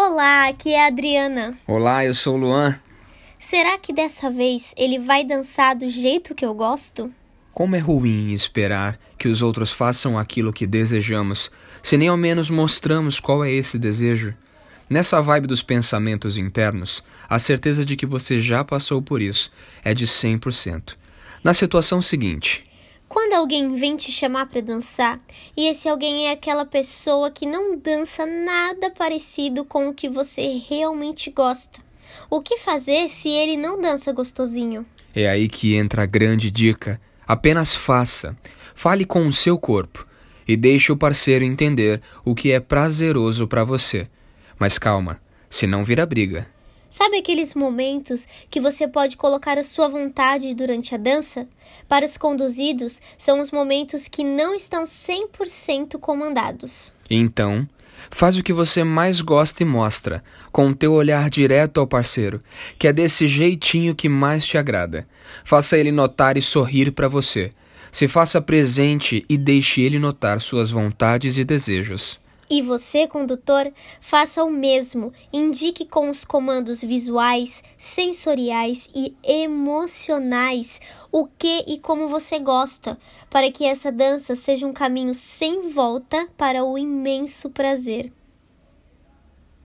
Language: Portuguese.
Olá, aqui é a Adriana. Olá, eu sou o Luan. Será que dessa vez ele vai dançar do jeito que eu gosto? Como é ruim esperar que os outros façam aquilo que desejamos, se nem ao menos mostramos qual é esse desejo. Nessa vibe dos pensamentos internos, a certeza de que você já passou por isso é de 100%. Na situação seguinte, Quando alguém vem te chamar para dançar e esse alguém é aquela pessoa que não dança nada parecido com o que você realmente gosta, o que fazer se ele não dança gostosinho? é aí que entra a grande dica. Apenas faça. Fale com o seu corpo e deixe o parceiro entender o que é prazeroso para você. Mas calma, senão vira briga. Sabe aqueles momentos que você pode colocar a sua vontade durante a dança? Para os conduzidos, são os momentos que não estão 100% comandados. Então, faz o que você mais gosta e mostra, com o teu olhar direto ao parceiro, que é desse jeitinho que mais te agrada. Faça ele notar e sorrir para você. Se faça presente e deixe ele notar suas vontades e desejos. E você, condutor, faça o mesmo. Indique com os comandos visuais, sensoriais e emocionais o que e como você gosta, para que essa dança seja um caminho sem volta para o imenso prazer.